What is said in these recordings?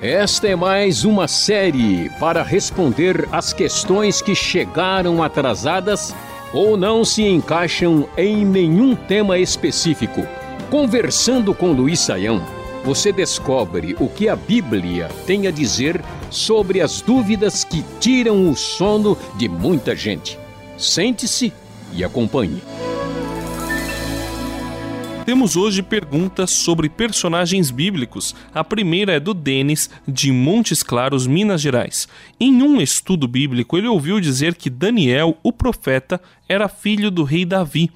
Esta é mais uma série para responder às questões que chegaram atrasadas ou não se encaixam em nenhum tema específico. Conversando com Luiz Saião, você descobre o que a Bíblia tem a dizer sobre as dúvidas que tiram o sono de muita gente. Sente-se e acompanhe. Temos hoje perguntas sobre personagens bíblicos. A primeira é do Denis, de Montes Claros, Minas Gerais. Em um estudo bíblico, ele ouviu dizer que Daniel, o profeta, era filho do rei Davi.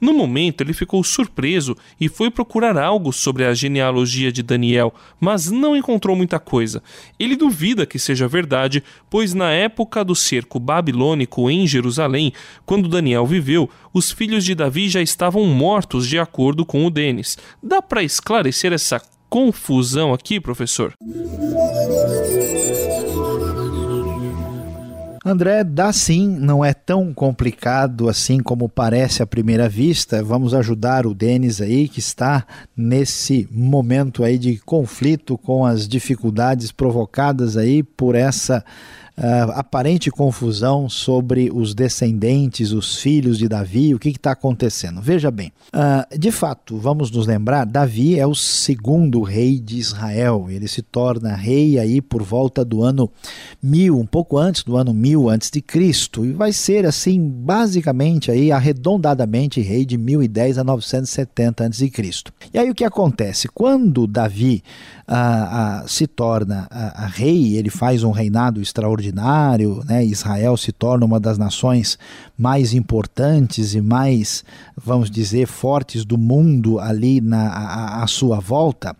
No momento, ele ficou surpreso e foi procurar algo sobre a genealogia de Daniel, mas não encontrou muita coisa. Ele duvida que seja verdade, pois na época do cerco babilônico em Jerusalém, quando Daniel viveu, os filhos de Davi já estavam mortos, de acordo com o Denis. Dá para esclarecer essa confusão aqui, professor? André, dá sim, não é tão complicado assim como parece à primeira vista. Vamos ajudar o Denis aí, que está nesse momento aí de conflito com as dificuldades provocadas aí por essa uh, aparente confusão sobre os descendentes, os filhos de Davi, o que está acontecendo. Veja bem, uh, de fato, vamos nos lembrar, Davi é o segundo rei de Israel. Ele se torna rei aí por volta do ano mil, um pouco antes do ano mil antes de Cristo, e vai ser assim basicamente aí arredondadamente rei de 1010 a 970 antes de Cristo. E aí o que acontece? Quando Davi uh, se torna rei, ele faz um reinado extraordinário extraordinário, né? Israel se torna uma das nações mais importantes e mais, vamos dizer, fortes do mundo ali na a, sua volta,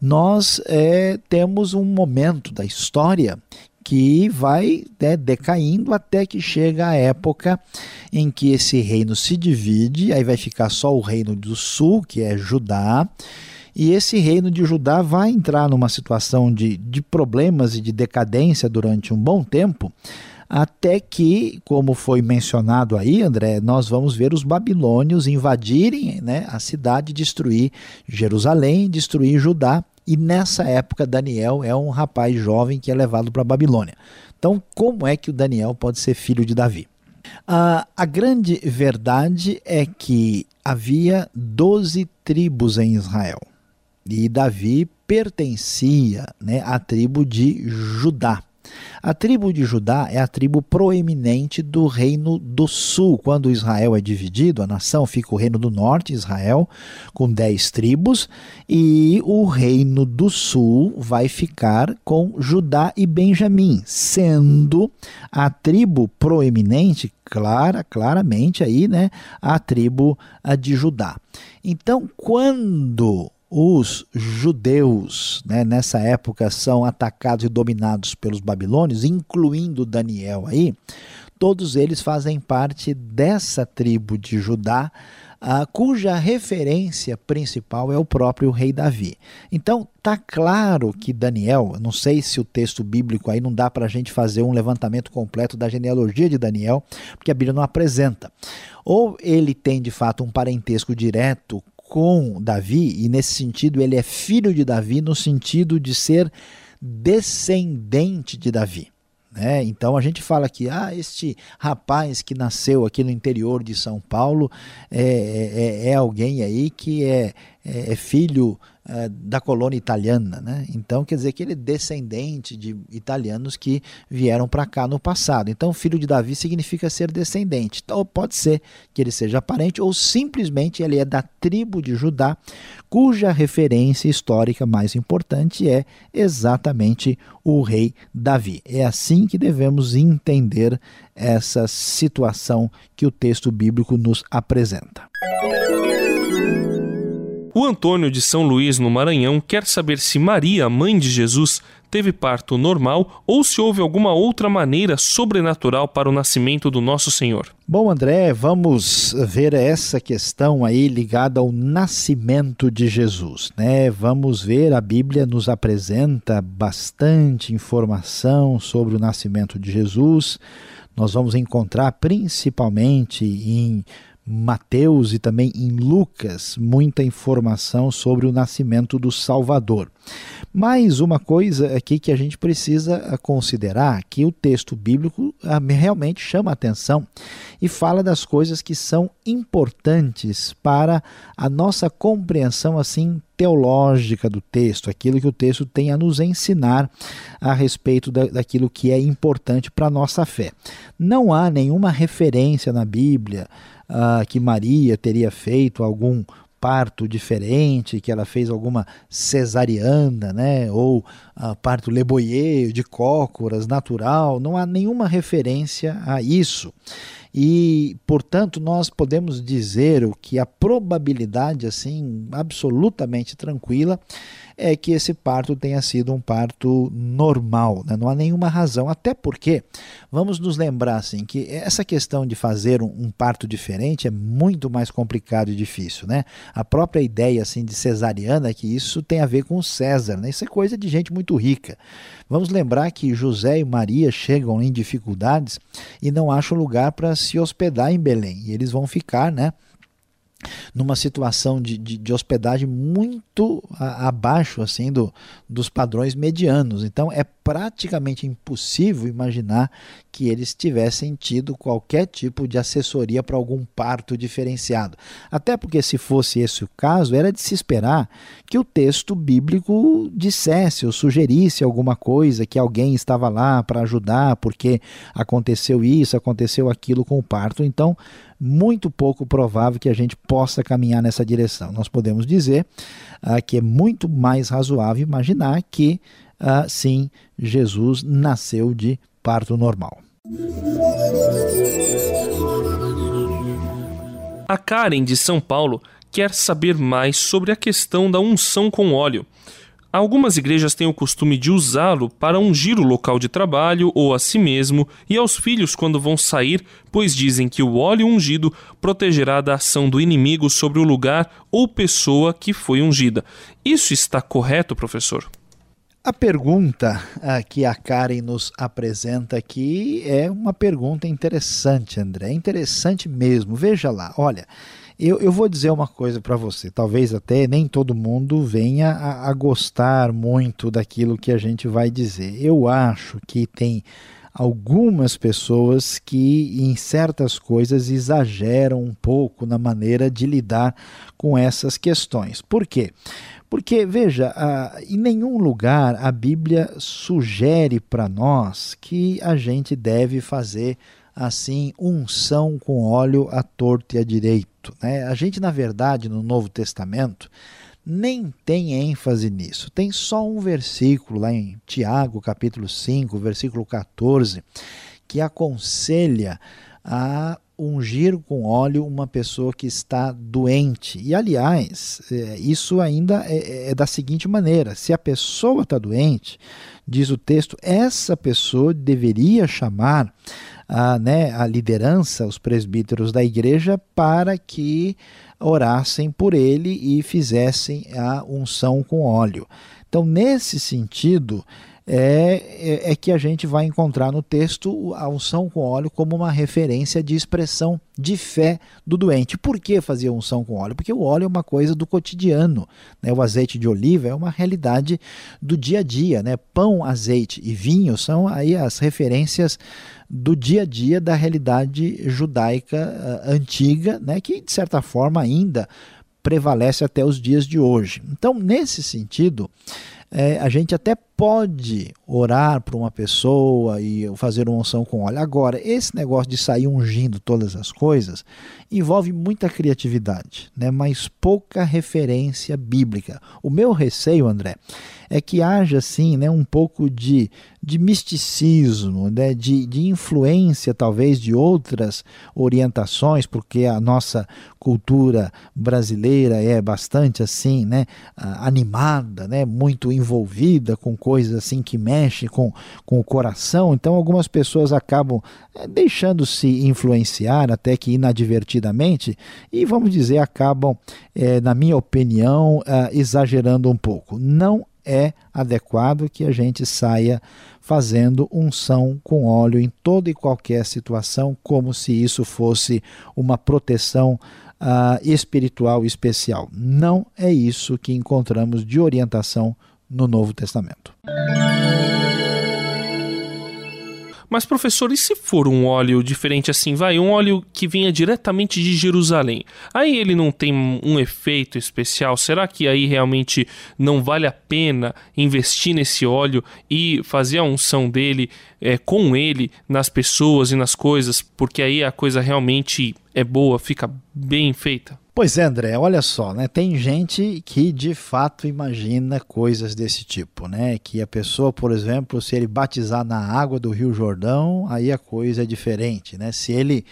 nós é, temos um momento da história que vai né, decaindo até que chega a época em que esse reino se divide, aí vai ficar só o reino do sul, que é Judá, e esse reino de Judá vai entrar numa situação de, de problemas e de decadência durante um bom tempo, até que, como foi mencionado aí, André, nós vamos ver os babilônios invadirem né, a cidade, destruir Jerusalém, destruir Judá. E nessa época, Daniel é um rapaz jovem que é levado para a Babilônia. Então, como é que o Daniel pode ser filho de Davi? A grande verdade é que havia 12 tribos em Israel. E Davi pertencia né, à tribo de Judá. A tribo de Judá é a tribo proeminente do reino do sul. Quando Israel é dividido, a nação fica o reino do norte, Israel, com dez tribos, e o reino do sul vai ficar com Judá e Benjamim, sendo a tribo proeminente, clara, claramente aí, né, a tribo de Judá. Então, quando os judeus, né, nessa época, são atacados e dominados pelos babilônios, incluindo Daniel aí, todos eles fazem parte dessa tribo de Judá, ah, cuja referência principal é o próprio rei Davi. Então, tá claro que Daniel, não sei se o texto bíblico aí não dá para a gente fazer um levantamento completo da genealogia de Daniel, porque a Bíblia não apresenta. Ou ele tem de fato um parentesco direto com Davi, e nesse sentido ele é filho de Davi, no sentido de ser descendente de Davi. Né? Então a gente fala que ah, este rapaz que nasceu aqui no interior de São Paulo é, é, é alguém aí que é, é, é filho é, da colônia italiana, né? Então quer dizer que ele é descendente de italianos que vieram para cá no passado. Então filho de Davi significa ser descendente. Então pode ser que ele seja parente ou simplesmente ele é da tribo de Judá, cuja referência histórica mais importante é exatamente o rei Davi. É assim que devemos entender essa situação que o texto bíblico nos apresenta. O Antônio de São Luís, no Maranhão, quer saber se Maria, mãe de Jesus, teve parto normal ou se houve alguma outra maneira sobrenatural para o nascimento do nosso Senhor. Bom, André, vamos ver essa questão aí ligada ao nascimento de Jesus, né? Vamos ver, a Bíblia nos apresenta bastante informação sobre o nascimento de Jesus. Nós vamos encontrar principalmente em Mateus e também em Lucas muita informação sobre o nascimento do Salvador. Mais uma coisa aqui que a gente precisa considerar que o texto bíblico ah, realmente chama atenção e fala das coisas que são importantes para a nossa compreensão assim teológica do texto, aquilo que o texto tem a nos ensinar a respeito da, daquilo que é importante para a nossa fé. Não há nenhuma referência na Bíblia uh, que Maria teria feito algum parto diferente, que ela fez alguma cesariana, né, ou uh, parto leboyer de cócoras natural, não há nenhuma referência a isso. E, portanto, nós podemos dizer o que a probabilidade assim absolutamente tranquila é que esse parto tenha sido um parto normal, né? não há nenhuma razão, até porque vamos nos lembrar assim que essa questão de fazer um, um, parto diferente é muito mais complicado e difícil, né? A própria ideia assim de cesariana é que isso tem a ver com César, né? Isso é coisa de gente muito rica. Vamos lembrar que José e Maria chegam em dificuldades e não acham lugar para se hospedar em Belém, e eles vão ficar, né? Numa situação de, de, de hospedagem muito a, abaixo assim do, dos padrões medianos. Então é praticamente impossível imaginar que eles tivessem tido qualquer tipo de assessoria para algum parto diferenciado. Até porque, se fosse esse o caso, era de se esperar que o texto bíblico dissesse ou sugerisse alguma coisa, que alguém estava lá para ajudar, porque aconteceu isso, aconteceu aquilo com o parto. Então, muito pouco provável que a gente possa caminhar nessa direção. Nós podemos dizer ah, que é muito mais razoável imaginar que, ah, sim, Jesus nasceu de parto normal. A Karen de São Paulo quer saber mais sobre a questão da unção com óleo. Algumas igrejas têm o costume de usá-lo para ungir o local de trabalho ou a si mesmo e aos filhos quando vão sair, pois dizem que o óleo ungido protegerá da ação do inimigo sobre o lugar ou pessoa que foi ungida. Isso está correto, professor? A pergunta ah, que a Karen nos apresenta aqui é uma pergunta interessante, André. É interessante mesmo. Veja lá, olha. Eu, eu vou dizer uma coisa para você, talvez até nem todo mundo venha a, a gostar muito daquilo que a gente vai dizer. Eu acho que tem algumas pessoas que em certas coisas exageram um pouco na maneira de lidar com essas questões. Por quê? Porque, veja, em nenhum lugar a Bíblia sugere para nós que a gente deve fazer assim unção com óleo à torto e à direito. Né? A gente, na verdade, no Novo Testamento, nem tem ênfase nisso. Tem só um versículo lá em Tiago, capítulo 5, versículo 14, que aconselha a ungir com óleo uma pessoa que está doente. E, aliás, é, isso ainda é, é da seguinte maneira: se a pessoa está doente, diz o texto, essa pessoa deveria chamar a, né, a liderança, os presbíteros da igreja, para que orassem por ele e fizessem a unção com óleo. Então, nesse sentido, é, é, é, que a gente vai encontrar no texto a unção com óleo como uma referência de expressão de fé do doente. Por que fazer unção com óleo? Porque o óleo é uma coisa do cotidiano. Né? O azeite de oliva é uma realidade do dia a dia. Né? Pão, azeite e vinho são aí as referências do dia a dia da realidade judaica uh, antiga, né? que de certa forma ainda prevalece até os dias de hoje. Então, nesse sentido, é, a gente até pode orar para uma pessoa e fazer uma unção com óleo. Agora, esse negócio de sair ungindo todas as coisas envolve muita criatividade, né? mas pouca referência bíblica. O meu receio, André, é que haja assim, né, um pouco de, de misticismo, né, de, de influência talvez de outras orientações, porque a nossa cultura brasileira é bastante assim, né, animada, né, muito envolvida com coisas assim que mexem com, com o coração. Então algumas pessoas acabam é, deixando-se influenciar até que inadvertidamente e vamos dizer acabam, é, na minha opinião, é, exagerando um pouco. Não é adequado que a gente saia fazendo unção com óleo em toda e qualquer situação, como se isso fosse uma proteção uh, espiritual especial. Não é isso que encontramos de orientação no Novo Testamento. Mas, professor, e se for um óleo diferente assim? Vai, um óleo que vinha diretamente de Jerusalém. Aí ele não tem um efeito especial? Será que aí realmente não vale a pena investir nesse óleo e fazer a unção dele é, com ele nas pessoas e nas coisas? Porque aí a coisa realmente é boa, fica bem feita? Pois é, André, olha só, né? Tem gente que de fato imagina coisas desse tipo, né? Que a pessoa, por exemplo, se ele batizar na água do Rio Jordão, aí a coisa é diferente, né? Se ele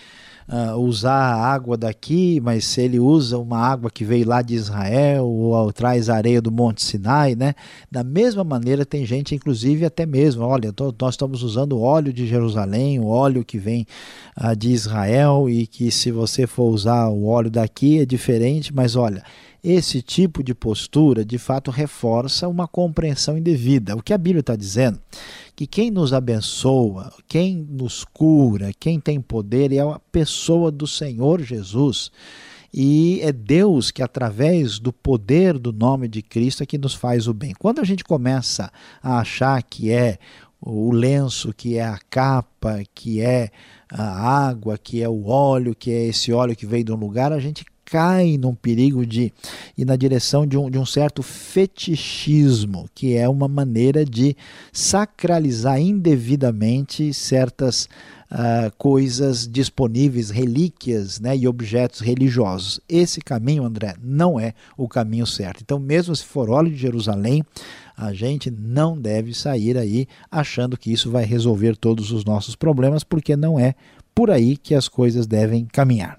uh, usar a água daqui, mas se ele usa uma água que veio lá de Israel ou, ou traz areia do Monte Sinai, né? Da mesma maneira tem gente, inclusive até mesmo, olha, nós estamos usando óleo de Jerusalém, o óleo que vem uh, de Israel e que se você for usar o óleo daqui é diferente, mas olha, esse tipo de postura de fato reforça uma compreensão indevida. O que a Bíblia está dizendo que quem nos abençoa, quem nos cura, quem tem poder é a pessoa do Senhor Jesus. E é Deus que, através do poder do nome de Cristo, é que nos faz o bem. Quando a gente começa a achar que é o lenço, que é a capa, que é a água, que é o óleo, que é esse óleo que veio de um lugar, a gente cai num perigo de ir na direção de um, de um certo fetichismo, que é uma maneira de sacralizar indevidamente certas Uh, coisas disponíveis, relíquias né, e objetos religiosos. Esse caminho, André, não é o caminho certo. Então, mesmo se for óleo de Jerusalém, a gente não deve sair aí achando que isso vai resolver todos os nossos problemas, porque não é por aí que as coisas devem caminhar.